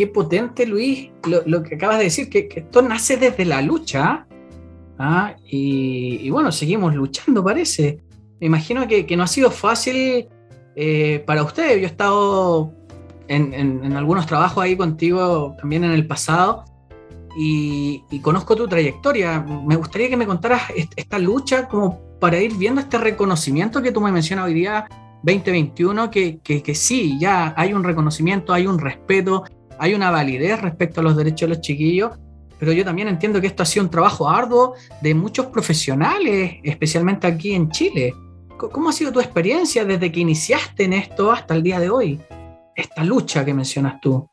qué potente, Luis, lo, que acabas de decir, que, esto nace desde la lucha. ¿ah? Y, bueno, seguimos luchando, parece. Me imagino que, no ha sido fácil eh, para ustedes. Yo he estado en, algunos trabajos ahí contigo también en el pasado y, conozco tu trayectoria. Me gustaría que me contaras esta lucha como para ir viendo este reconocimiento que tú me mencionas hoy día 2021 que, que, sí, ya hay un reconocimiento, hay un respeto, hay una validez respecto a los derechos de los chiquillos, pero yo también entiendo que esto ha sido un trabajo arduo de muchos profesionales, especialmente aquí en Chile. ¿Cómo ha sido tu experiencia desde que iniciaste en esto hasta el día de hoy? Esta lucha que mencionas tú.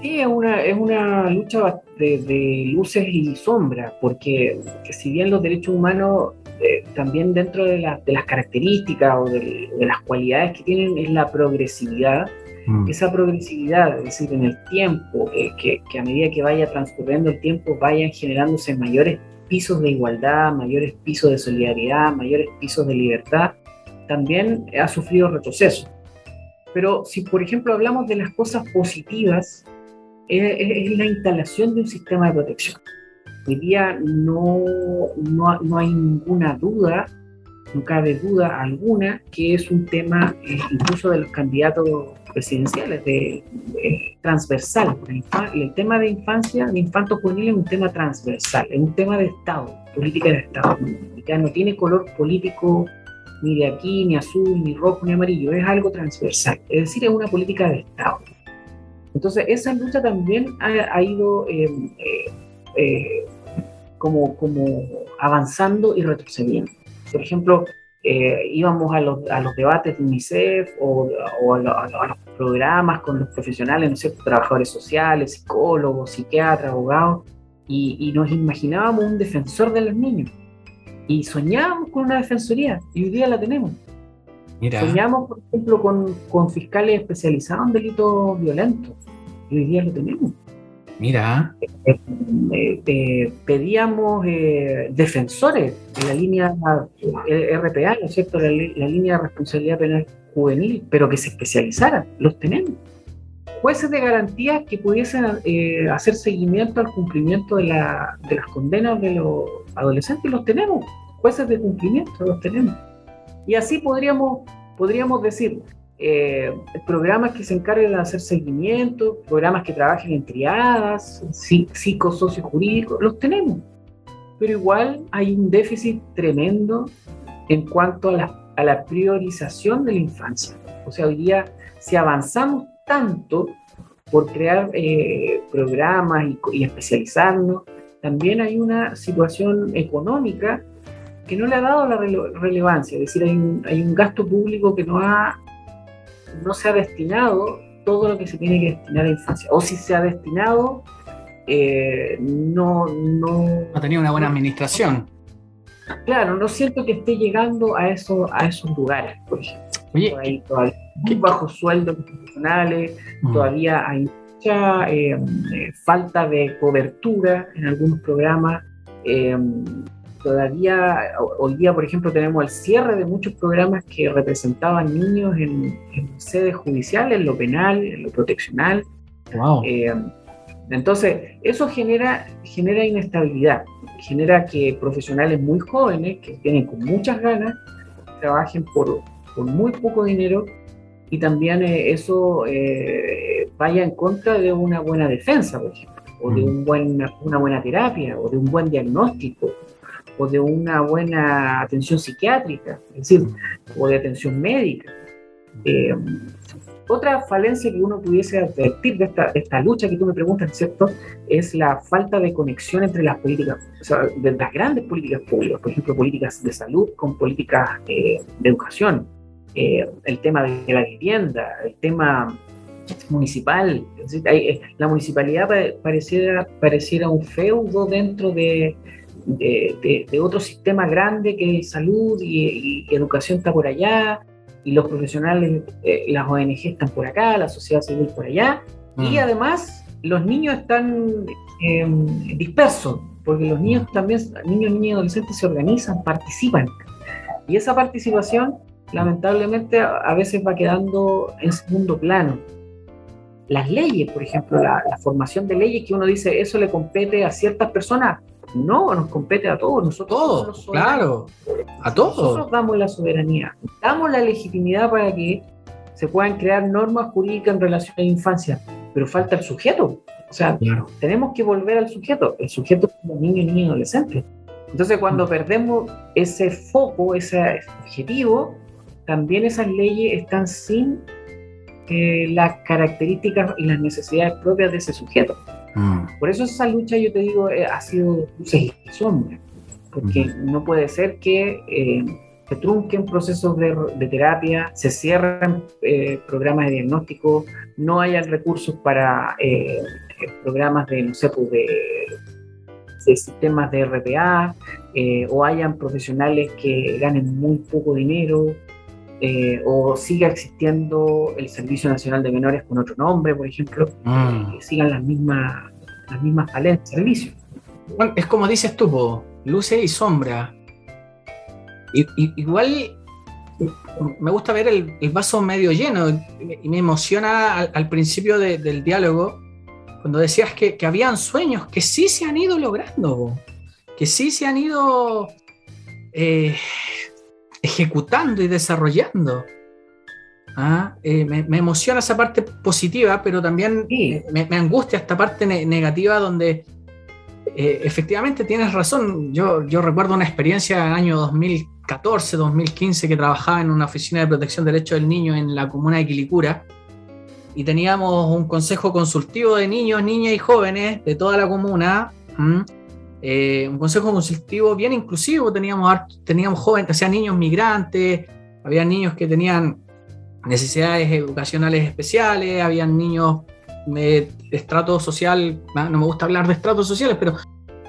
Sí, es una, es una lucha de, luces y sombras, porque si bien los derechos humanos eh, también dentro de, las características o de, las cualidades que tienen es la progresividad. Mm. Esa progresividad, es decir, en el tiempo, eh, que, a medida que vaya transcurriendo el tiempo vayan generándose mayores pisos de igualdad, mayores pisos de solidaridad, mayores pisos de libertad, también ha sufrido retroceso. Pero si, por ejemplo, hablamos de las cosas positivas, es la instalación de un sistema de protección. Hoy día no, no, hay ninguna duda, no cabe duda alguna, que es un tema eh, incluso de los candidatos presidenciales, de, transversal. El, tema de infancia, de infanto juvenil es un tema transversal, es un tema de Estado, política de Estado. No tiene color político ni de aquí, ni azul, ni rojo, ni amarillo, es algo transversal, es decir, es una política de Estado. Entonces, esa lucha también ha, ido eh, eh, como avanzando y retrocediendo. Por ejemplo, eh, íbamos a los, a los, debates de UNICEF o, a, los programas con los profesionales, ¿no sé, trabajadores sociales, psicólogos, psiquiatras, abogados, y, nos imaginábamos un defensor de los niños. Y soñábamos con una defensoría, y hoy día la tenemos. Soñamos, por ejemplo, con, con fiscales especializados en delitos violentos, y hoy día lo tenemos. Mira. Eh, eh, pedíamos eh, defensores de la línea RPA, ¿no es cierto? La, línea de responsabilidad penal juvenil, pero que se especializaran. Los tenemos. Jueces de garantía que pudiesen hacer seguimiento al cumplimiento de, de las condenas de los adolescentes, los tenemos. Jueces de cumplimiento, los tenemos. Y así podríamos, podríamos decir, eh, programas que se encarguen de hacer seguimiento, programas que trabajen en triadas, psicosociojurídicos, los tenemos. Pero igual hay un déficit tremendo en cuanto a la, a la priorización de la infancia. O sea, hoy día, si avanzamos tanto por crear eh, programas y, especializarnos, también hay una situación económica que no le ha dado la relevancia, es decir, hay un, hay un gasto público que no ha no se ha destinado todo lo que se tiene que destinar a la infancia. O si se ha destinado, eh, no, no... ha tenido una buena administración. Claro, no siento que esté llegando a, eso, a esos lugares, por ejemplo. Oye, hay todavía muy bajos sueldos profesionales, mm. todavía hay mucha eh, eh, falta de cobertura en algunos programas todavía hoy día, por ejemplo, tenemos el cierre de muchos programas que representaban niños en, sedes judiciales, en lo penal, en lo proteccional. Eh, entonces, eso genera, genera inestabilidad, genera que profesionales muy jóvenes, que vienen con muchas ganas, trabajen por, por muy poco dinero y también eh, eso eh, vaya en contra de una buena defensa, por ejemplo, o de mm. un buen, una buena terapia, o de un buen diagnóstico, o de una buena atención psiquiátrica, es decir, o de atención médica. Eh, otra falencia que uno pudiese advertir de esta, lucha que tú me preguntas, ¿cierto? Es la falta de conexión entre las políticas, o sea, de las grandes políticas públicas, por ejemplo, políticas de salud con políticas eh, de educación, eh, el tema de la vivienda, el tema municipal. la municipalidad pareciera, pareciera un feudo dentro de, de, otro sistema grande que salud y, educación está por allá, y los profesionales, eh, las ONG están por acá, la sociedad civil por allá, y mm. además los niños están em, dispersos, porque los niños también, niños, niños y adolescentes se organizan, participan, y esa participación lamentablemente a veces va quedando en segundo plano. las leyes, por ejemplo, la, formación de leyes que uno dice eso le compete a ciertas personas. No, nos compete a todos, nosotros. Todos, claro, a todos. Nosotros damos la soberanía, damos la legitimidad para que se puedan crear normas jurídicas en relación a la infancia, pero falta el sujeto. O sea, tenemos que volver al sujeto. El sujeto como niño, niño y adolescente. Entonces, cuando mm. perdemos ese foco, ese objetivo, también esas leyes están sin eh, las características y las necesidades propias de ese sujeto. Mm. Por eso esa lucha, yo te digo, eh, ha sido luces y sombras, porque mm. no puede ser que eh, se trunquen procesos de, terapia, se cierren programas de diagnóstico, no hayan recursos para programas de, no sé, pues de, de sistemas de RPA, o hayan profesionales que ganen muy poco dinero, eh, o siga existiendo el Servicio Nacional de Menores con otro nombre, por ejemplo, mm. que sigan las mismas, las mismas de servicio. es como dices tú, luces y sombra. Y, igual me gusta ver el, vaso medio lleno y me emociona al, principio del diálogo cuando decías que, que, habían sueños que sí se han ido logrando, que sí se han ido eh, ejecutando y desarrollando. ¿Ah? Eh, me, emociona esa parte positiva, pero también me, angustia esta parte negativa donde eh, efectivamente tienes razón. Yo, yo recuerdo una experiencia en el año 2014, 2015 que trabajaba en una oficina de protección de derechos del niño en la comuna de Quilicura y teníamos un consejo consultivo de niños, niñas y jóvenes de toda la comuna. Eh, un consejo consultivo bien inclusivo, teníamos, teníamos jóvenes, o niños migrantes, había niños que tenían necesidades educacionales especiales, había niños de estrato social, no me gusta hablar de estratos sociales, pero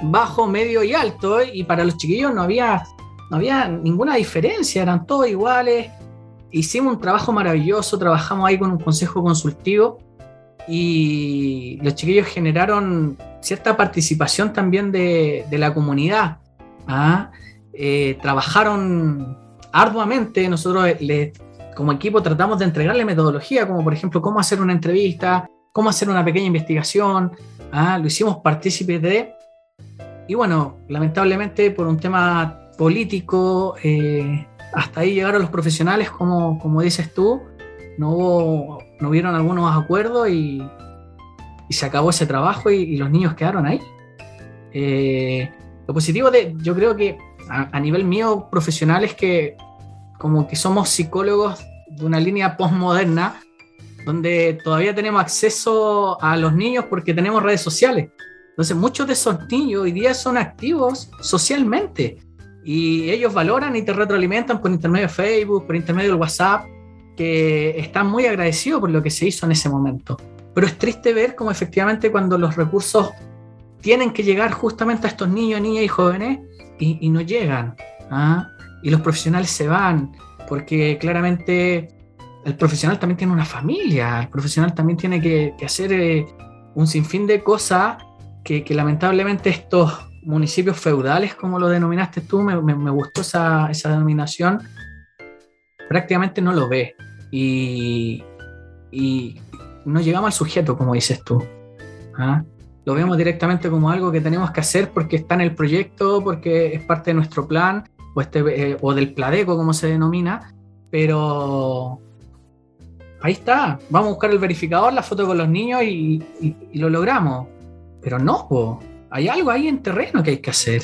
bajo, medio y alto, y para los chiquillos no había, no había ninguna diferencia, eran todos iguales. Hicimos un trabajo maravilloso, trabajamos ahí con un consejo consultivo y los chiquillos generaron cierta participación también de, la comunidad. ¿ah? Eh, trabajaron arduamente, nosotros como equipo tratamos de entregarle metodología, como por ejemplo cómo hacer una entrevista, cómo hacer una pequeña investigación, ¿ah? lo hicimos partícipes de... Y bueno, lamentablemente por un tema político, eh, hasta ahí llegaron los profesionales, como, como dices tú, no hubo no hubieron algunos acuerdos y, se acabó ese trabajo y, los niños quedaron ahí. Eh, lo positivo de, yo creo que a, nivel mío profesional es que como que somos psicólogos de una línea postmoderna donde todavía tenemos acceso a los niños porque tenemos redes sociales. Entonces muchos de esos niños hoy día son activos socialmente y ellos valoran y te retroalimentan por intermedio de Facebook, por intermedio del WhatsApp que están muy agradecidos por lo que se hizo en ese momento. Pero es triste ver cómo efectivamente cuando los recursos tienen que llegar justamente a estos niños, niñas y jóvenes y, no llegan. ¿ah? Y los profesionales se van, porque claramente el profesional también tiene una familia, el profesional también tiene que, hacer eh, un sinfín de cosas que, lamentablemente estos municipios feudales, como lo denominaste tú, me, gustó esa, denominación, prácticamente no lo ve y, no llegamos al sujeto, como dices tú. ¿ah? Lo vemos directamente como algo que tenemos que hacer porque está en el proyecto, porque es parte de nuestro plan o, este, eh, o del pladeco, como se denomina, pero ahí está, vamos a buscar el verificador, la foto con los niños y, lo logramos. Pero no, hay algo ahí en terreno que hay que hacer.